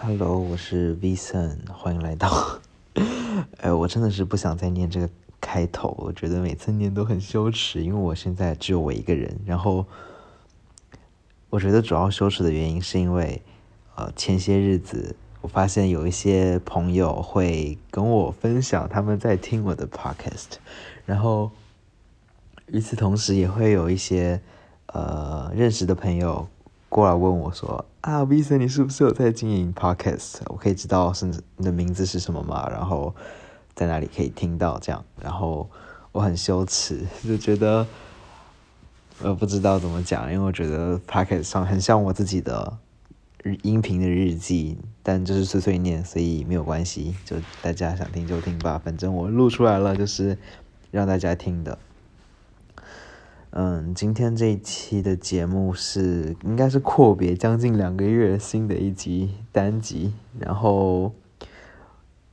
Hello，我是 Vincent，欢迎来到。哎，我真的是不想再念这个开头，我觉得每次念都很羞耻，因为我现在只有我一个人。然后，我觉得主要羞耻的原因是因为，呃，前些日子我发现有一些朋友会跟我分享他们在听我的 Podcast，然后与此同时也会有一些呃认识的朋友。过来问我说：“啊 v i s 你是不是有在经营 Podcast？我可以知道是你的名字是什么吗？然后在哪里可以听到这样？然后我很羞耻，就觉得我不知道怎么讲，因为我觉得 Podcast 上很像我自己的音频的日记，但就是碎碎念，所以没有关系，就大家想听就听吧，反正我录出来了，就是让大家听的。”嗯，今天这一期的节目是应该是阔别将近两个月新的一集单集，然后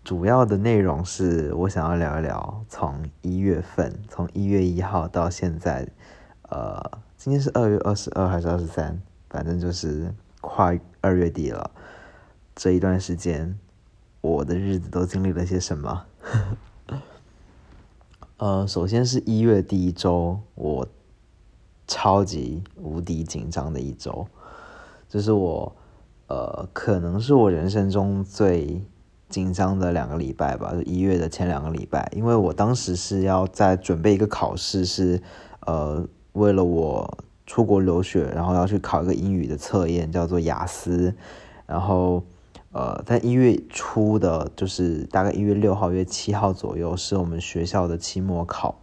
主要的内容是我想要聊一聊从一月份，从一月一号到现在，呃，今天是二月二十二还是二十三？反正就是快二月底了，这一段时间我的日子都经历了些什么？呃，首先是一月第一周，我。超级无敌紧张的一周，这是我，呃，可能是我人生中最紧张的两个礼拜吧，就一月的前两个礼拜，因为我当时是要在准备一个考试，是，呃，为了我出国留学，然后要去考一个英语的测验，叫做雅思，然后，呃，在一月初的，就是大概一月六号、月七号左右，是我们学校的期末考。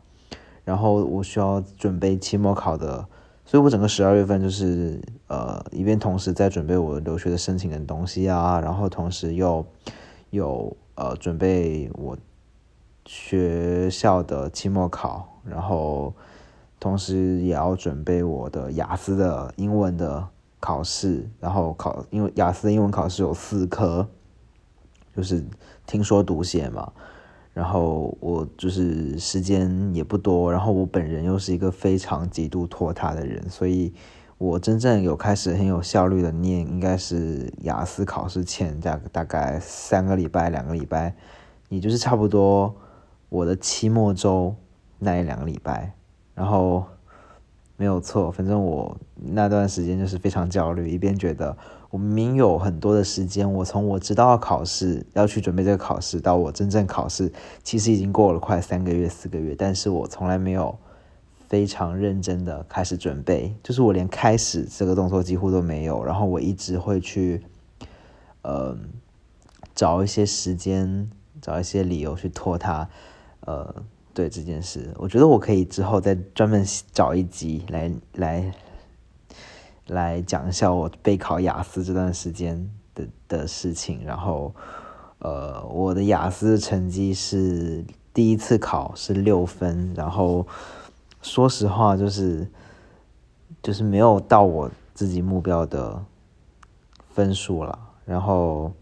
然后我需要准备期末考的，所以我整个十二月份就是呃一边同时在准备我留学的申请的东西啊，然后同时又有呃准备我学校的期末考，然后同时也要准备我的雅思的英文的考试，然后考因为雅思的英文考试有四科，就是听说读写嘛。然后我就是时间也不多，然后我本人又是一个非常极度拖沓的人，所以我真正有开始很有效率的念，应该是雅思考试前大大概三个礼拜、两个礼拜，也就是差不多我的期末周那一两个礼拜，然后。没有错，反正我那段时间就是非常焦虑，一边觉得我明有很多的时间，我从我知道要考试要去准备这个考试，到我真正考试，其实已经过了快三个月、四个月，但是我从来没有非常认真的开始准备，就是我连开始这个动作几乎都没有，然后我一直会去，呃，找一些时间，找一些理由去拖它，呃。对这件事，我觉得我可以之后再专门找一集来来来讲一下我备考雅思这段时间的的事情。然后，呃，我的雅思成绩是第一次考是六分，然后说实话就是就是没有到我自己目标的分数了。然后，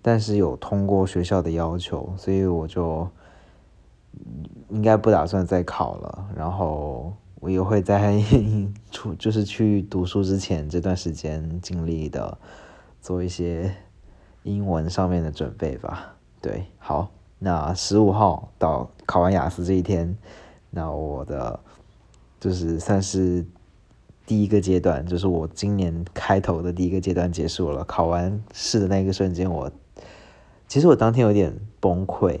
但是有通过学校的要求，所以我就。应该不打算再考了，然后我也会在 出就是去读书之前这段时间尽力的做一些英文上面的准备吧。对，好，那十五号到考完雅思这一天，那我的就是算是第一个阶段，就是我今年开头的第一个阶段结束了。考完试的那个瞬间，我其实我当天有点崩溃。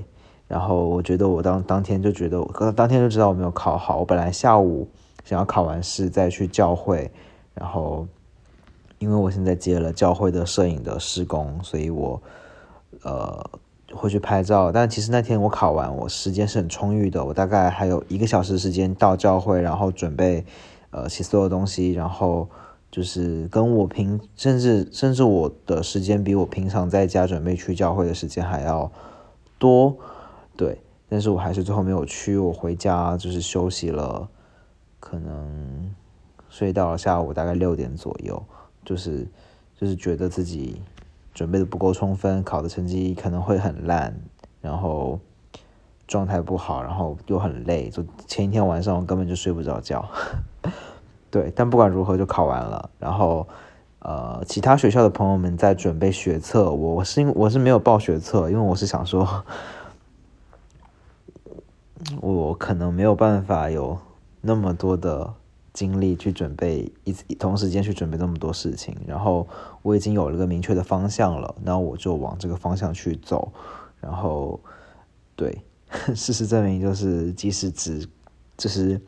然后我觉得我当当天就觉得，可能当天就知道我没有考好。我本来下午想要考完试再去教会，然后因为我现在接了教会的摄影的施工，所以我呃会去拍照。但其实那天我考完，我时间是很充裕的，我大概还有一个小时时间到教会，然后准备呃写所有东西，然后就是跟我平甚至甚至我的时间比我平常在家准备去教会的时间还要多。对，但是我还是最后没有去。我回家就是休息了，可能睡到了下午大概六点左右，就是就是觉得自己准备的不够充分，考的成绩可能会很烂，然后状态不好，然后又很累，就前一天晚上我根本就睡不着觉。对，但不管如何就考完了，然后呃，其他学校的朋友们在准备学测，我是因我是没有报学测，因为我是想说，我可能没有办法有那么多的精力去准备一同时间去准备那么多事情，然后我已经有了个明确的方向了，那我就往这个方向去走，然后对，事实证明就是即使只就是。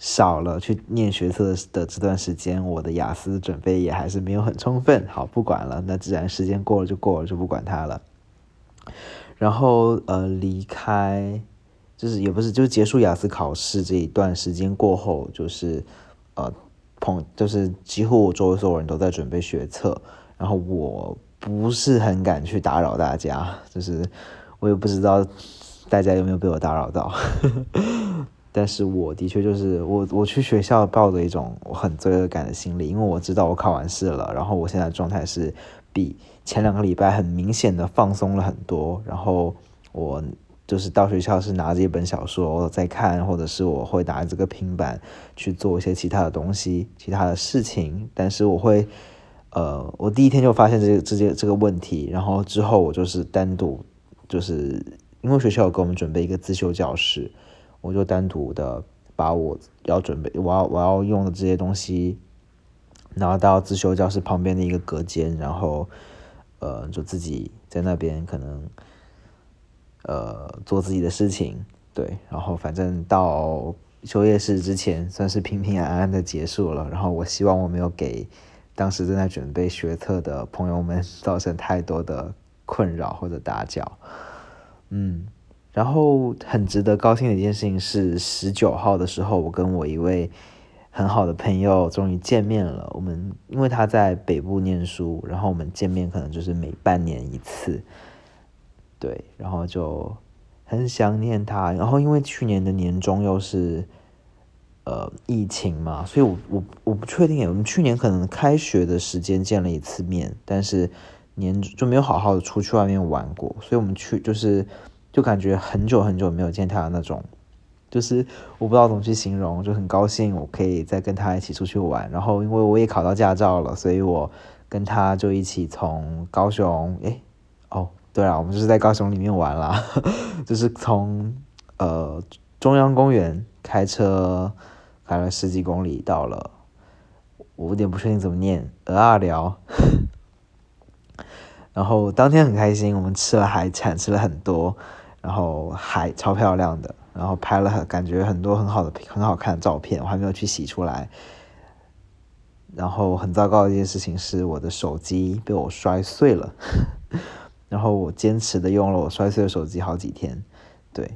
少了去念学测的这段时间，我的雅思准备也还是没有很充分。好，不管了，那自然时间过了就过了，就不管它了。然后呃，离开就是也不是，就是结束雅思考试这一段时间过后，就是呃朋就是几乎我周围所有人都在准备学测，然后我不是很敢去打扰大家，就是我也不知道大家有没有被我打扰到。但是我的确就是我，我去学校抱着一种我很罪恶感的心理，因为我知道我考完试了，然后我现在状态是比前两个礼拜很明显的放松了很多，然后我就是到学校是拿着一本小说在看，或者是我会拿这个平板去做一些其他的东西、其他的事情，但是我会，呃，我第一天就发现这个这些这个问题，然后之后我就是单独，就是因为学校给我们准备一个自修教室。我就单独的把我要准备、我要我要用的这些东西拿到自修教室旁边的一个隔间，然后呃，就自己在那边可能呃做自己的事情，对，然后反正到休业式之前算是平平安安的结束了。然后我希望我没有给当时正在准备学测的朋友们 造成太多的困扰或者打搅，嗯。然后很值得高兴的一件事情是，十九号的时候，我跟我一位很好的朋友终于见面了。我们因为他在北部念书，然后我们见面可能就是每半年一次，对，然后就很想念他。然后因为去年的年终又是呃疫情嘛，所以我我我不确定，我们去年可能开学的时间见了一次面，但是年就没有好好的出去外面玩过，所以我们去就是。就感觉很久很久没有见他的那种，就是我不知道怎么去形容，就很高兴我可以再跟他一起出去玩。然后因为我也考到驾照了，所以我跟他就一起从高雄，诶，哦，对啊，我们就是在高雄里面玩啦，就是从呃中央公园开车开了十几公里到了，我有点不确定怎么念，鹅二寮。然后当天很开心，我们吃了海产，吃了很多。然后海超漂亮的，然后拍了很感觉很多很好的很好看的照片，我还没有去洗出来。然后很糟糕的一件事情是，我的手机被我摔碎了，然后我坚持的用了我摔碎的手机好几天，对。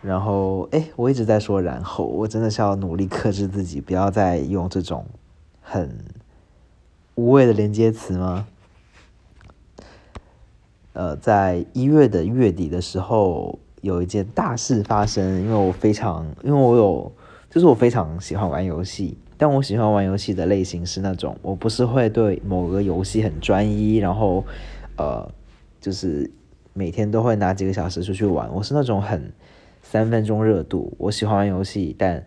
然后哎，我一直在说然后，我真的是要努力克制自己，不要再用这种很无谓的连接词吗？呃，在一月的月底的时候，有一件大事发生。因为我非常，因为我有，就是我非常喜欢玩游戏，但我喜欢玩游戏的类型是那种，我不是会对某个游戏很专一，然后，呃，就是每天都会拿几个小时出去玩。我是那种很三分钟热度，我喜欢玩游戏，但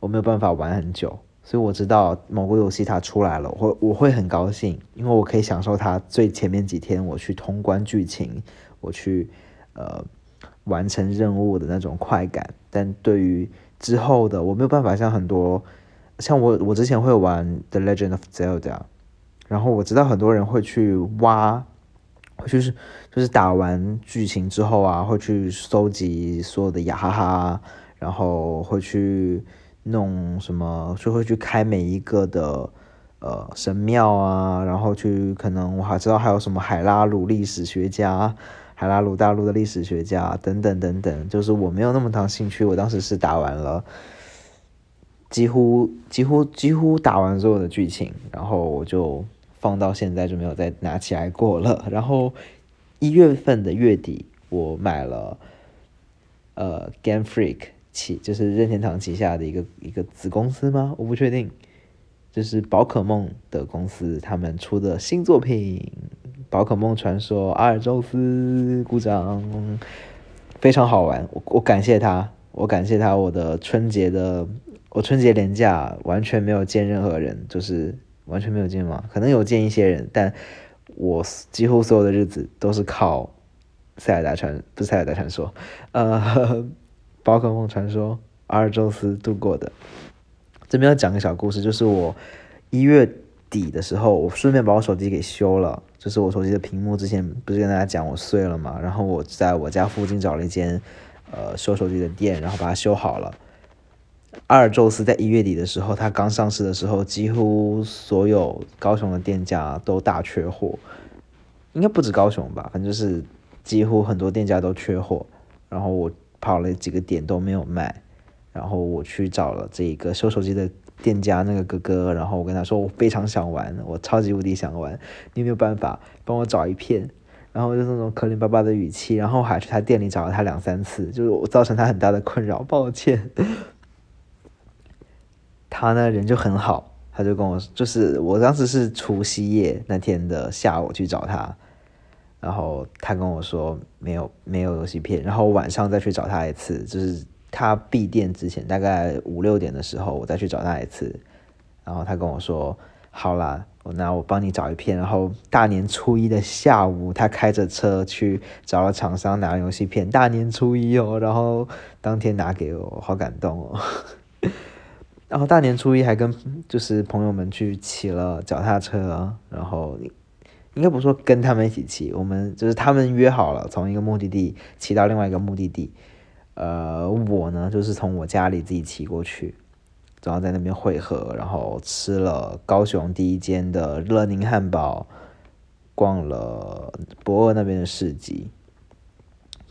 我没有办法玩很久。所以我知道某个游戏它出来了，我会我会很高兴，因为我可以享受它最前面几天我去通关剧情，我去呃完成任务的那种快感。但对于之后的，我没有办法像很多像我我之前会玩《The Legend of Zelda》，然后我知道很多人会去挖，就是就是打完剧情之后啊，会去收集所有的雅哈哈，然后会去。弄什么就会去开每一个的呃神庙啊，然后去可能我还知道还有什么海拉鲁历史学家、海拉鲁大陆的历史学家等等等等，就是我没有那么大兴趣。我当时是打完了，几乎几乎几乎打完所有的剧情，然后我就放到现在就没有再拿起来过了。然后一月份的月底，我买了呃 Game Freak。旗就是任天堂旗下的一个一个子公司吗？我不确定。就是宝可梦的公司，他们出的新作品《宝可梦传说：阿尔宙斯》，鼓掌，非常好玩。我我感谢他，我感谢他。我的春节的我春节连假完全没有见任何人，就是完全没有见吗？可能有见一些人，但我几乎所有的日子都是靠塞尔达传不是塞尔达传说，呃，宝可梦传说阿尔宙斯度过的。这边要讲个小故事，就是我一月底的时候，我顺便把我手机给修了，就是我手机的屏幕之前不是跟大家讲我碎了嘛，然后我在我家附近找了一间呃修手机的店，然后把它修好了。阿尔宙斯在一月底的时候，它刚上市的时候，几乎所有高雄的店家都大缺货，应该不止高雄吧，反正就是几乎很多店家都缺货。然后我跑了几个点都没有卖，然后我去找了这一个修手机的店家那个哥哥，然后我跟他说我非常想玩，我超级无敌想玩，你有没有办法帮我找一片？然后就那种可怜巴巴的语气，然后还去他店里找了他两三次，就是我造成他很大的困扰，抱歉。他呢人就很好，他就跟我，就是我当时是除夕夜那天的下午去找他，然后他跟我说没有没有游戏片，然后晚上再去找他一次，就是他闭店之前大概五六点的时候，我再去找他一次，然后他跟我说好啦，我那我帮你找一片，然后大年初一的下午，他开着车去找了厂商拿游戏片，大年初一哦，然后当天拿给我，好感动哦。然后大年初一还跟就是朋友们去骑了脚踏车，然后应该不是说跟他们一起骑，我们就是他们约好了从一个目的地骑到另外一个目的地，呃，我呢就是从我家里自己骑过去，然后在那边汇合，然后吃了高雄第一间的乐宁汉堡，逛了博尔那边的市集，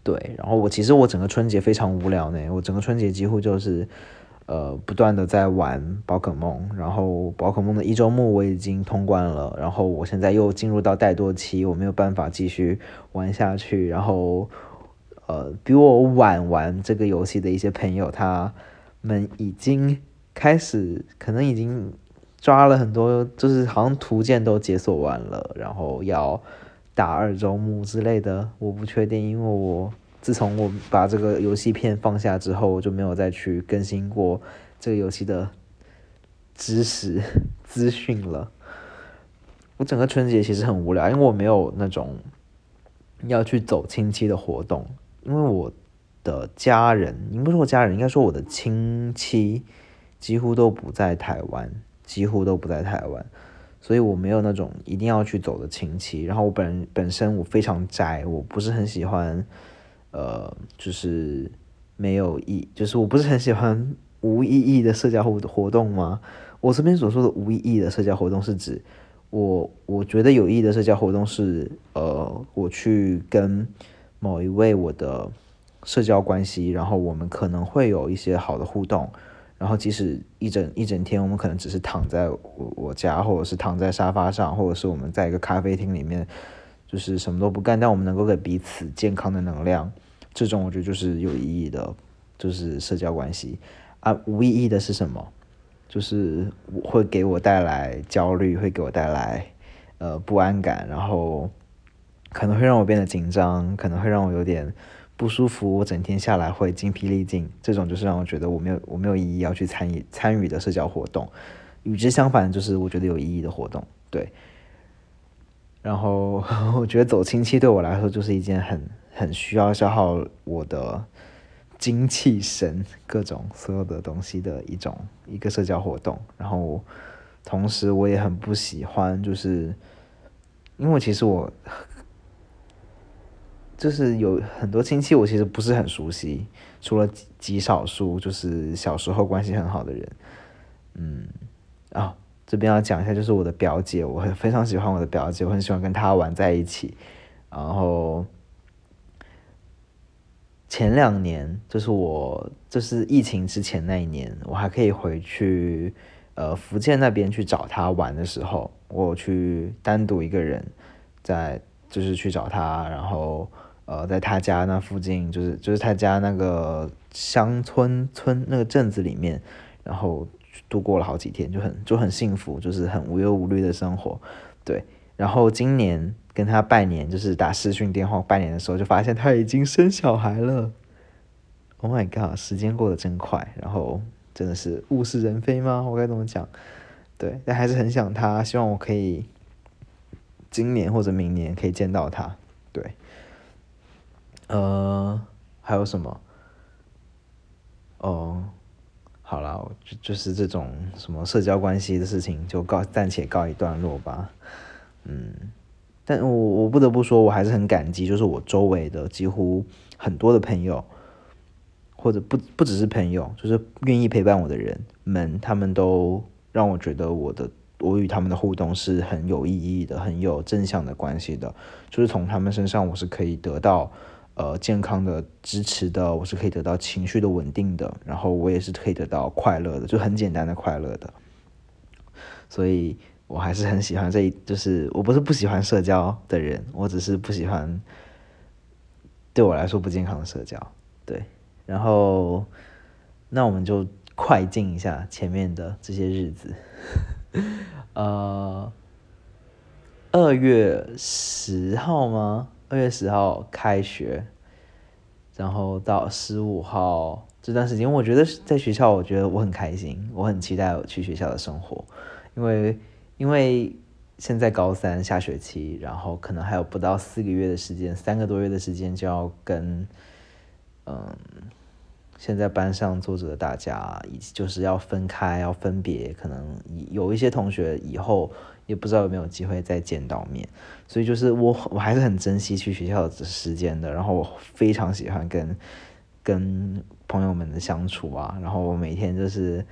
对，然后我其实我整个春节非常无聊呢，我整个春节几乎就是。呃，不断的在玩宝可梦，然后宝可梦的一周目我已经通关了，然后我现在又进入到怠惰期，我没有办法继续玩下去。然后，呃，比我晚玩这个游戏的一些朋友，他们已经开始，可能已经抓了很多，就是好像图鉴都解锁完了，然后要打二周目之类的，我不确定，因为我。自从我把这个游戏片放下之后，我就没有再去更新过这个游戏的知识资讯了。我整个春节其实很无聊，因为我没有那种要去走亲戚的活动，因为我的家人，你不说我家人，应该说我的亲戚几乎都不在台湾，几乎都不在台湾，所以我没有那种一定要去走的亲戚。然后我本本身我非常宅，我不是很喜欢。呃，就是没有意，就是我不是很喜欢无意义的社交活活动 吗？我这边所说的无意义的社交活动，是指我我觉得有意义的社交活动是，呃，我去跟某一位我的社交关系，然后我们可能会有一些好的互动，然后即使一整一整天，我们可能只是躺在我我家，或者是躺在沙发上，或者是我们在一个咖啡厅里面，就是什么都不干，但我们能够给彼此健康的能量。这种我觉得就是有意义的，就是社交关系啊。无意义的是什么？就是会给我带来焦虑，会给我带来呃不安感，然后可能会让我变得紧张，可能会让我有点不舒服。我整天下来会精疲力尽，这种就是让我觉得我没有我没有意义要去参与参与的社交活动。与之相反，就是我觉得有意义的活动，对。然后我觉得走亲戚对我来说就是一件很。很需要消耗我的精气神，各种所有的东西的一种一个社交活动。然后，同时我也很不喜欢，就是因为其实我就是有很多亲戚，我其实不是很熟悉，除了极少数就是小时候关系很好的人。嗯，啊，这边要讲一下，就是我的表姐，我很非常喜欢我的表姐，我很喜欢跟她玩在一起，然后。前两年，就是我，就是疫情之前那一年，我还可以回去，呃，福建那边去找他玩的时候，我去单独一个人，在就是去找他，然后呃，在他家那附近，就是就是他家那个乡村村那个镇子里面，然后度过了好几天，就很就很幸福，就是很无忧无虑的生活，对。然后今年跟他拜年，就是打视讯电话拜年的时候，就发现他已经生小孩了。Oh my god，时间过得真快，然后真的是物是人非吗？我该怎么讲？对，但还是很想他，希望我可以今年或者明年可以见到他。对，呃，还有什么？哦，好了，就就是这种什么社交关系的事情，就告暂且告一段落吧。嗯，但我我不得不说，我还是很感激，就是我周围的几乎很多的朋友，或者不不只是朋友，就是愿意陪伴我的人们，他们都让我觉得我的我与他们的互动是很有意义的，很有正向的关系的，就是从他们身上我是可以得到。呃，健康的支持的，我是可以得到情绪的稳定的，然后我也是可以得到快乐的，就很简单的快乐的。所以我还是很喜欢这一，就是我不是不喜欢社交的人，我只是不喜欢对我来说不健康的社交。对，然后那我们就快进一下前面的这些日子。呃，二月十号吗？二月十号开学，然后到十五号这段时间，我觉得在学校，我觉得我很开心，我很期待我去学校的生活，因为因为现在高三下学期，然后可能还有不到四个月的时间，三个多月的时间就要跟嗯现在班上坐着的大家，以及就是要分开，要分别，可能有一些同学以后。也不知道有没有机会再见到面，所以就是我 我还是很珍惜去学校的时间的。然后我非常喜欢跟跟朋友们的相处啊，然后我每天就是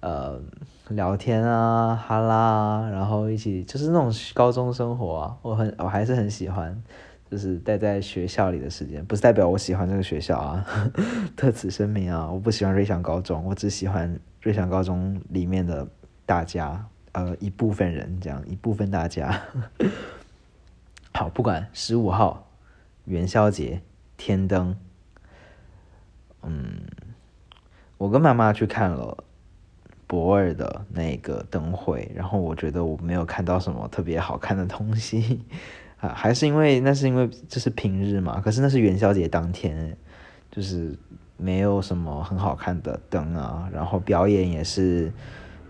呃聊天啊哈啦，然后一起就是那种高中生活啊，我很我还是很喜欢，就是待在学校里的时间，不是代表我喜欢这个学校啊，特此声明啊，我不喜欢瑞祥高中，我只喜欢瑞祥高中里面的大家。呃，一部分人这样，一部分大家，好，不管十五号元宵节天灯，嗯，我跟妈妈去看了博尔的那个灯会，然后我觉得我没有看到什么特别好看的东西 啊，还是因为那是因为这是平日嘛，可是那是元宵节当天，就是没有什么很好看的灯啊，然后表演也是。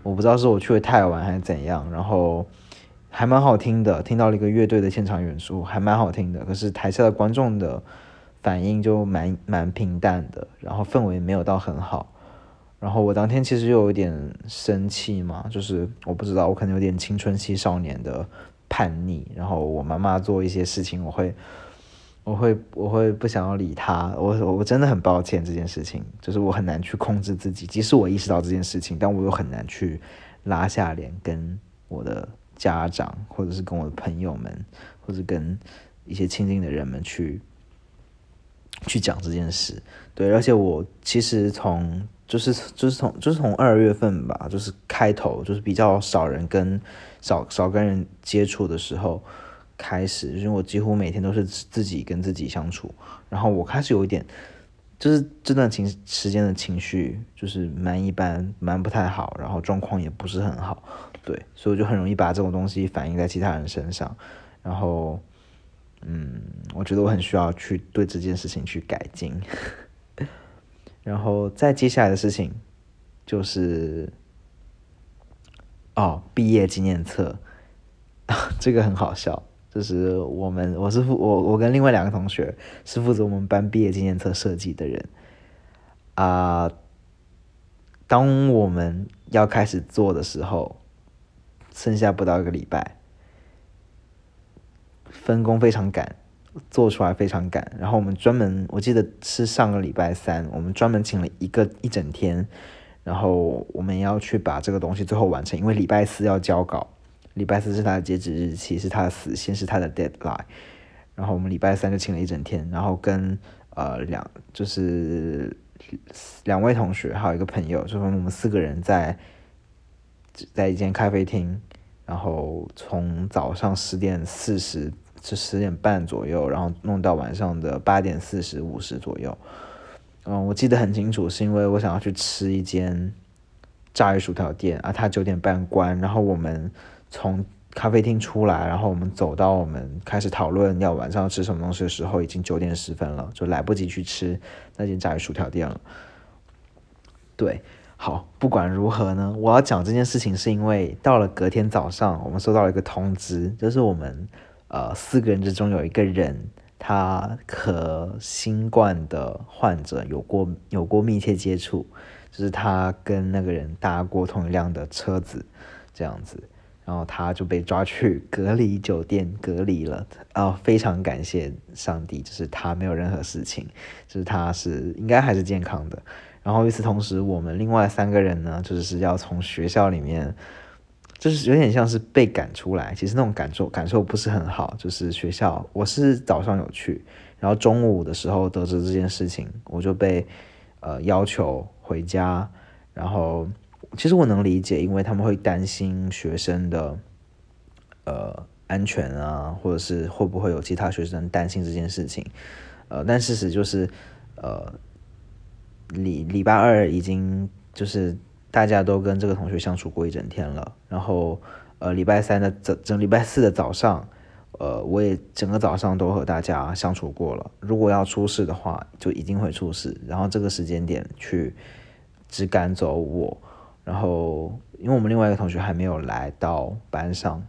我不知道是我去的太晚还是怎样，然后还蛮好听的，听到了一个乐队的现场演出，还蛮好听的。可是台下的观众的反应就蛮蛮平淡的，然后氛围没有到很好。然后我当天其实又有点生气嘛，就是我不知道，我可能有点青春期少年的叛逆。然后我妈妈做一些事情，我会。我会我会不想要理他，我我真的很抱歉这件事情，就是我很难去控制自己，即使我意识到这件事情，但我又很难去拉下脸跟我的家长，或者是跟我的朋友们，或者跟一些亲近的人们去去讲这件事。对，而且我其实从就是就是从就是从二月份吧，就是开头就是比较少人跟少少跟人接触的时候。开始，因为我几乎每天都是自己跟自己相处，然后我开始有一点，就是这段情时间的情绪就是蛮一般，蛮不太好，然后状况也不是很好，对，所以我就很容易把这种东西反映在其他人身上，然后，嗯，我觉得我很需要去对这件事情去改进，然后再接下来的事情就是，哦，毕业纪念册，这个很好笑。就是我们，我是负我我跟另外两个同学是负责我们班毕业纪念册设计的人啊。当我们要开始做的时候，剩下不到一个礼拜，分工非常赶，做出来非常赶。然后我们专门，我记得是上个礼拜三，我们专门请了一个一整天，然后我们要去把这个东西最后完成，因为礼拜四要交稿。礼拜四是他的截止日期，是他的死线，是他的 deadline。然后我们礼拜三就请了一整天，然后跟呃两就是两位同学还有一个朋友，就是我们四个人在在一间咖啡厅，然后从早上十点四十是十点半左右，然后弄到晚上的八点四十五十左右。嗯，我记得很清楚，是因为我想要去吃一间炸鱼薯条店啊，他九点半关，然后我们。从咖啡厅出来，然后我们走到我们开始讨论要晚上要吃什么东西的时候，已经九点十分了，就来不及去吃那间炸鱼薯条店了。对，好，不管如何呢，我要讲这件事情是因为到了隔天早上，我们收到了一个通知，就是我们呃四个人之中有一个人，他和新冠的患者有过有过密切接触，就是他跟那个人搭过同一辆的车子，这样子。然后他就被抓去隔离酒店隔离了啊！非常感谢上帝，就是他没有任何事情，就是他是应该还是健康的。然后与此同时，我们另外三个人呢，就是要从学校里面，就是有点像是被赶出来。其实那种感受感受不是很好。就是学校，我是早上有去，然后中午的时候得知这件事情，我就被呃要求回家，然后。其实我能理解，因为他们会担心学生的呃安全啊，或者是会不会有其他学生担心这件事情。呃，但事实就是，呃，礼礼拜二已经就是大家都跟这个同学相处过一整天了，然后呃礼拜三的整整礼拜四的早上，呃我也整个早上都和大家相处过了。如果要出事的话，就一定会出事。然后这个时间点去只赶走我。然后，因为我们另外一个同学还没有来到班上，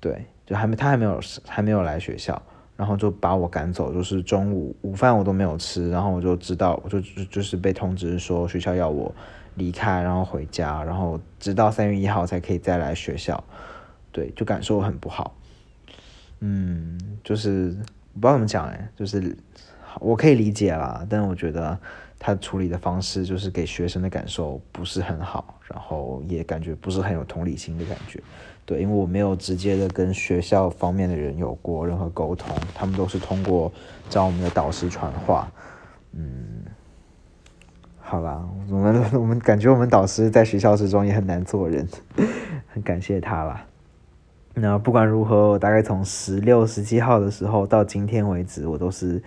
对，就还没他还没有还没有来学校，然后就把我赶走，就是中午午饭我都没有吃，然后我就知道，我就就是被通知说学校要我离开，然后回家，然后直到三月一号才可以再来学校，对，就感受很不好，嗯，就是不知道怎么讲哎，就是我可以理解啦，但我觉得。他处理的方式就是给学生的感受不是很好，然后也感觉不是很有同理心的感觉。对，因为我没有直接的跟学校方面的人有过任何沟通，他们都是通过找我们的导师传话。嗯，好啦，我们 我们感觉我们导师在学校之中也很难做人，很感谢他啦。那不管如何，我大概从十六、十七号的时候到今天为止，我都是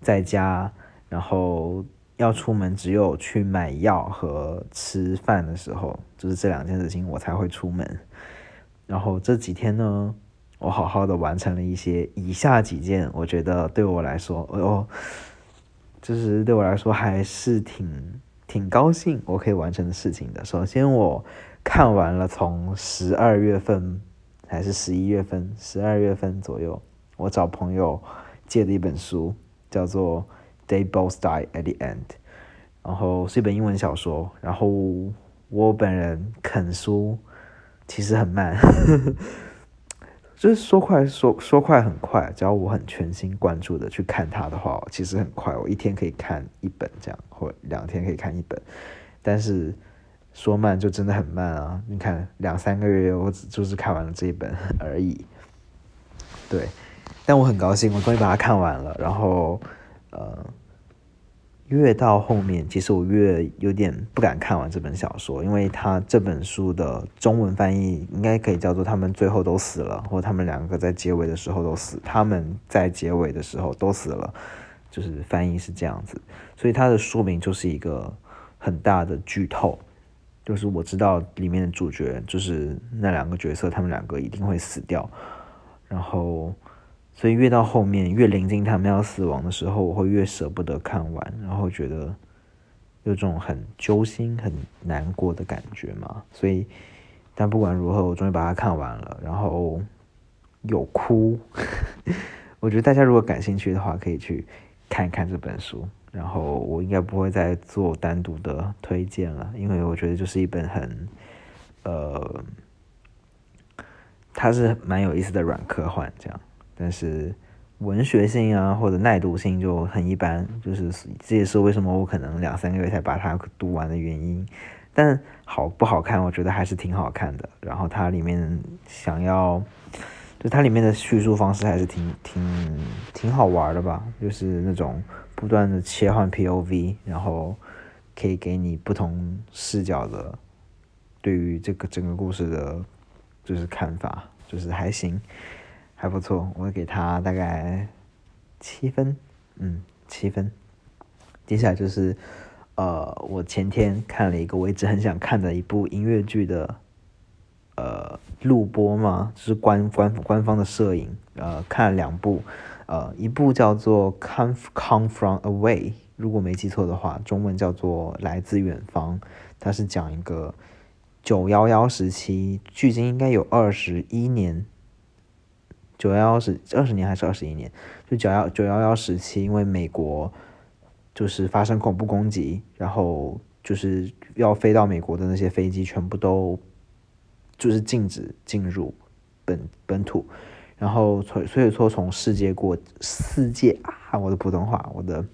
在家，然后。要出门，只有去买药和吃饭的时候，就是这两件事情，我才会出门。然后这几天呢，我好好的完成了一些以下几件，我觉得对我来说，哦，就是对我来说还是挺挺高兴我可以完成的事情的。首先，我看完了从十二月份还是十一月份，十二月份左右，我找朋友借的一本书，叫做。They both die at the end，然后是一本英文小说。然后我本人啃书其实很慢，就是说快说说快很快，只要我很全心关注的去看它的话，其实很快，我一天可以看一本这样，或两天可以看一本。但是说慢就真的很慢啊！你看两三个月，我只就是看完了这一本而已。对，但我很高兴，我终于把它看完了。然后。呃，越到后面，其实我越有点不敢看完这本小说，因为他这本书的中文翻译应该可以叫做“他们最后都死了”，或“他们两个在结尾的时候都死”，他们在结尾的时候都死了，就是翻译是这样子，所以它的书名就是一个很大的剧透，就是我知道里面的主角就是那两个角色，他们两个一定会死掉，然后。所以越到后面，越临近他们要死亡的时候，我会越舍不得看完，然后觉得有种很揪心、很难过的感觉嘛。所以，但不管如何，我终于把它看完了，然后有哭。我觉得大家如果感兴趣的话，可以去看一看这本书。然后我应该不会再做单独的推荐了，因为我觉得就是一本很，呃，它是蛮有意思的软科幻这样。但是文学性啊，或者耐读性就很一般，就是这也是为什么我可能两三个月才把它读完的原因。但好不好看，我觉得还是挺好看的。然后它里面想要，就它里面的叙述方式还是挺挺挺好玩的吧，就是那种不断的切换 POV，然后可以给你不同视角的对于这个整个故事的，就是看法，就是还行。还不错，我给他大概七分，嗯，七分。接下来就是，呃，我前天看了一个我一直很想看的一部音乐剧的，呃，录播嘛，就是官官官方的摄影，呃，看了两部，呃，一部叫做《Come Come From Away》，如果没记错的话，中文叫做《来自远方》，它是讲一个九幺幺时期，距今应该有二十一年，九幺幺是二十年还是二十一年？就九幺九幺幺时期，因为美国就是发生恐怖攻击，然后就是要飞到美国的那些飞机全部都就是禁止进入本本土。然后从所以说从世界过世界啊，我的普通话，我的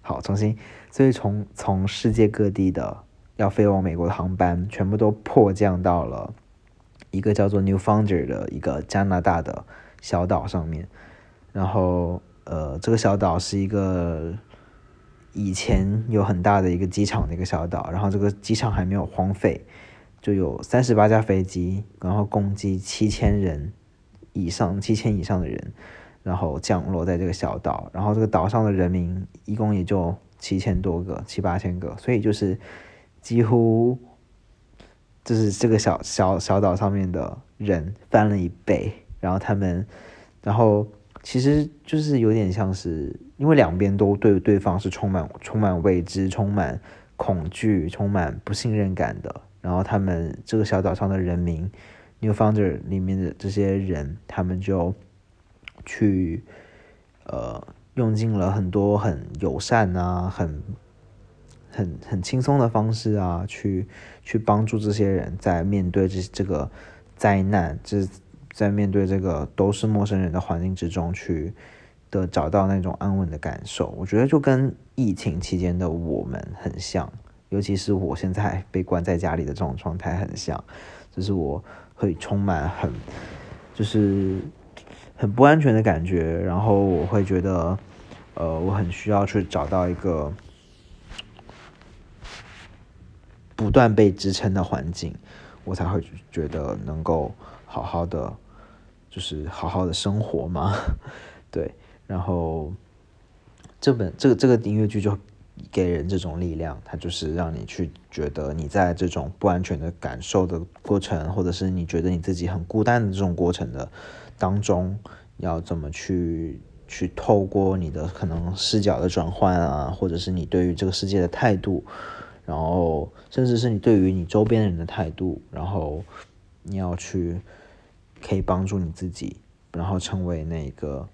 好重新，所以从从世界各地的要飞往美国的航班，全部都迫降到了一个叫做 Newfounder 的一个加拿大的小岛上面。然后呃，这个小岛是一个以前有很大的一个机场的一个小岛，然后这个机场还没有荒废，就有三十八架飞机，然后共计七千人。以上七千以上的人，然后降落在这个小岛，然后这个岛上的人民一共也就七千多个，七八千个，所以就是几乎就是这个小小小岛上面的人翻了一倍，然后他们，然后其实就是有点像是，因为两边都对对方是充满充满未知、充满恐惧、充满不信任感的，然后他们这个小岛上的人民。New Founder 里面的这些人，他们就去呃用尽了很多很友善啊、很很很轻松的方式啊，去去帮助这些人在面对这这个灾难，就是在面对这个都是陌生人的环境之中去的找到那种安稳的感受。我觉得就跟疫情期间的我们很像，尤其是我现在 被关在家里的这种状态很像，就是我。会充满很，就是很不安全的感觉，然后我会觉得，呃，我很需要去找到一个不断被支撑的环境，我才会觉得能够好好的，就是好好的生活嘛，对，然后这本这个这个音乐剧就。给人这种力量，它就是让你去觉得你在这种不安全的感受的过程，或者是你觉得你自己很孤单的这种过程的当中，要怎么去去透过你的可能视角的转换啊，或者是你对于这个世界的态度，然后甚至是你对于你周边人的态度，然后你要去可以帮助你自己，然后成为那个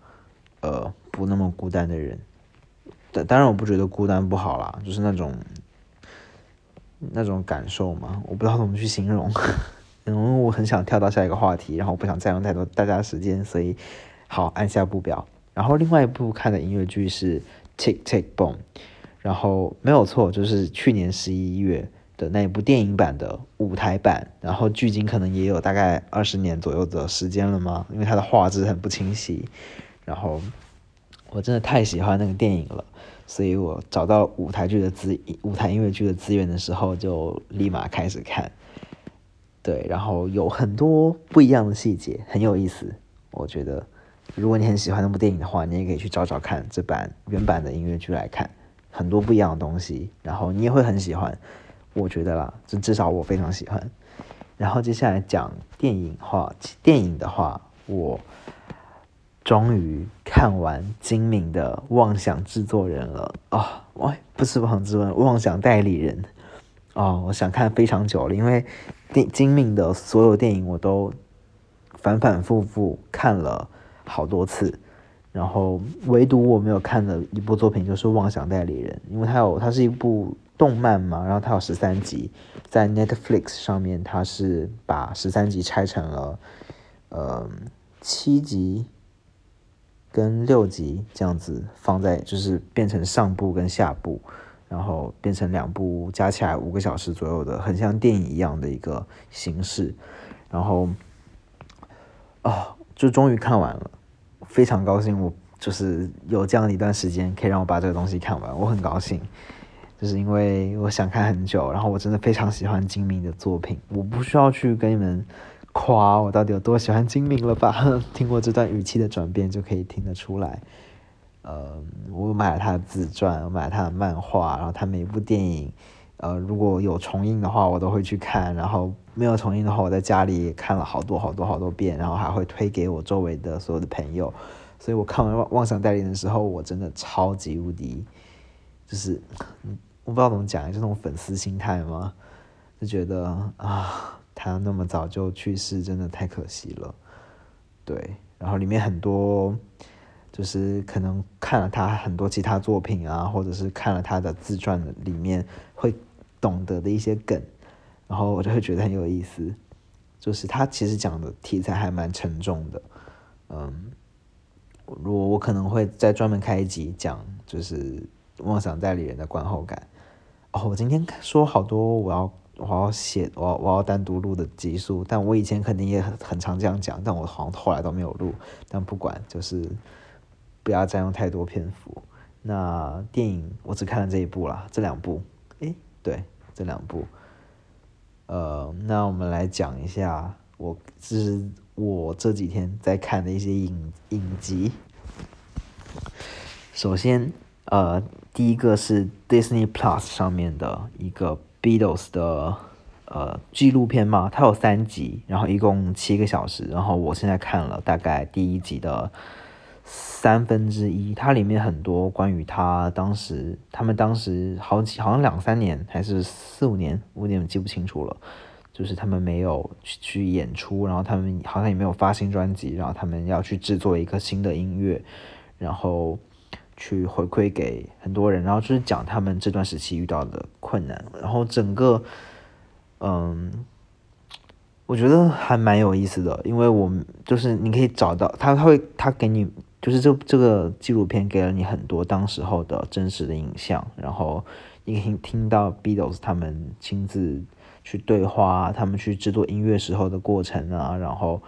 呃不那么孤单的人。但当然，我不觉得孤单不好啦，就是那种那种感受嘛，我不知道怎么去形容。因为我很想跳到下一个话题，然后我不想占用太多大家时间，所以好按下不表。然后另外一部看的音乐剧是《Tick Tick Boom》，然后没有错，就是去年十一月的那一部电影版的舞台版。然后距今可能也有大概二十年左右的时间了吗？因为它的画质很不清晰。然后我真的太喜欢那个电影了。所以我找到舞台剧的资舞台音乐剧的资源的时候，就立马开始看。对，然后有很多不一样的细节，很有意思。我觉得，如果你很喜欢那部电影的话，你也可以去找找看这版原版的音乐剧来看，很多不一样的东西，然后你也会很喜欢。我觉得啦，就至少我非常喜欢。然后接下来讲电影话，电影的话，我。终于看完精明的妄想制作人了啊！喂，不是妄想制作人，妄想代理人哦。我想看非常久了，因为电精明的所有电影我都反反复复看了好多次，然后唯独我没有看的一部作品就是《妄想代理人》，因为它有它是一部动漫嘛，然后它有十三集，在 Netflix 上面它是把十三集拆成了呃七集。跟六集这样子放在，就是变成上部跟下部，然后变成两部加起来五个小时左右的，很像电影一样的一个形式。然后，哦，就终于看完了，非常高兴。我就是有这样一段时间可以让我把这个东西看完，我很高兴。就是因为我想看很久，然后我真的非常喜欢金明的作品，我不需要去跟你们。夸我到底有多喜欢金明了吧？听过这段语气的转变就可以听得出来。呃，我买了他的自传，我买了他的漫画，然后他每一部电影，呃，如果有重映的话，我都会去看。然后没有重映的话，我在家里看了好多好多好多遍，然后还会推给我周围的所有的朋友。所以我看完《妄想代理人》的时候，我真的超级无敌，就是我不知道怎么讲，就那种粉丝心态吗？就觉得啊，他那么早就去世，真的太可惜了。对，然后里面很多就是可能看了他很多其他作品啊，或者是看了他的自传里面会懂得的一些梗，然后我就会觉得很有意思。就是他其实讲的题材还蛮沉重的，嗯，我我可能会再专门开一集讲，就是妄想代理人的观后感。我今天说好多我要我要写我我要单独录的集数，但我以前肯定也很很常这样讲，但我好像后来都没有录。但不管，就是不要占用太多篇幅。那电影我只看了这一部啦，这两部，诶，对，这两部。呃，那我们来讲一下，我就是我这几天在看的一些影影集。首先，呃，第一个是 Disney Plus 上面的一个 Beatles 的呃纪录片嘛，它有三集，然后一共七个小时，然后我现在看了大概第一集的。三分之一，它里面很多关于他当时，他们当时好几好像两三年还是四五年，五年我记不清楚了。就是他们没有去去演出，然后他们好像也没有发新专辑，然后他们要去制作一个新的音乐，然后去回馈给很多人，然后就是讲他们这段时期遇到的困难，然后整个，嗯，我觉得还蛮有意思的，因为我就是你可以找到他，他会他给你。就是这这个纪录片给了你很多当时候的真实的影像，然后你可以听到 Beatles 他们亲自去对话，他们去制作音乐时候的过程啊，然后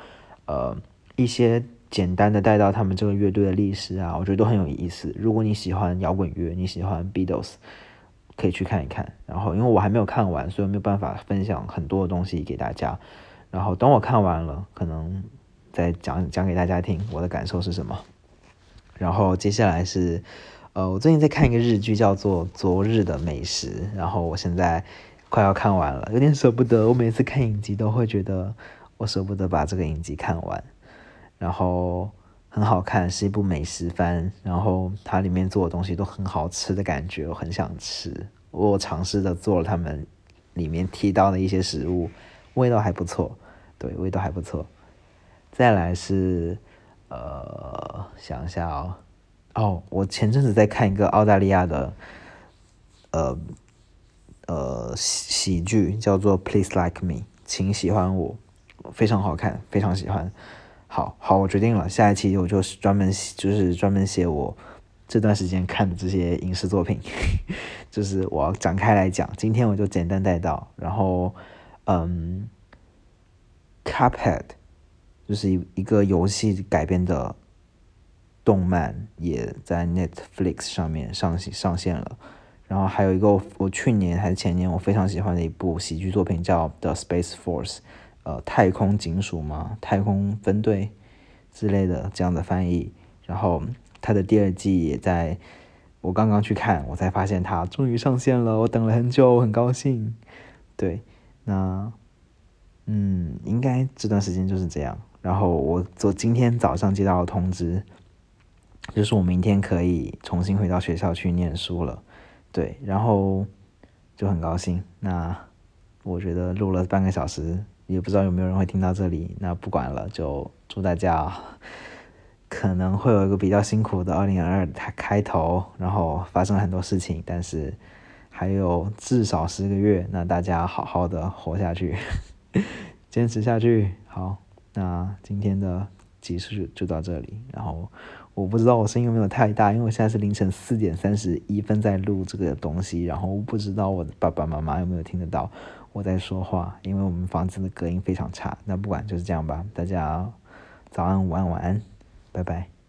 呃一些简单的带到他们这个乐队的历史啊，我觉得都很有意思。如果你喜欢摇滚乐，你喜欢 Beatles，可以去看一看。然后因为我还没有看完，所以没有办法分享很多的东西给大家。然后等我看完了，可能再讲讲给大家听我的感受是什么。然后接下来是，呃，我最近在看一个日剧，叫做《昨日的美食》，然后我现在快要看完了，有点舍不得。我每次看影集都会觉得我舍不得把这个影集看完，然后很好看，是一部美食番，然后它里面做的东西都很好吃的感觉，我很想吃。我尝试着做了他们里面提到的一些食物，味道还不错，对，味道还不错。再来是。呃，想一下哦，哦，我前阵子在看一个澳大利亚的，呃，呃喜喜剧，叫做《Please Like Me》，请喜欢我，非常好看，非常喜欢。好好，我决定了，下一期我就是专门就是专门写我这段时间看的这些影视作品，就是我要展开来讲。今天我就简单带到，然后，嗯，Cuphead。就是一一个游戏改编的动漫，也在 Netflix 上面上上线了。然后还有一个我去年还是前年我非常喜欢的一部喜剧作品，叫《The Space Force》，呃，太空警署吗？太空分队之类的这样的翻译。然后它的第二季也在我刚刚去看，我才发现它终于上线了。我等了很久，我很高兴。对，那嗯，应该这段时间就是这样。然后我昨今天早上接到通知，就是我明天可以重新回到学校去念书了，对，然后就很高兴。那我觉得录了半个小时，也不知道有没有人会听到这里。那不管了，就祝大家可能会有一个比较辛苦的二零二二开开头，然后发生了很多事情，但是还有至少十个月，那大家好好的活下去，坚持下去，好。那今天的集数就就到这里，然后我不知道我声音有没有太大，因为我现在是凌晨四点三十一分在录这个东西，然后不知道我的爸爸妈妈有没有听得到我在说话，因为我们房子的隔音非常差。那不管就是这样吧，大家早安、午安、晚安，拜拜。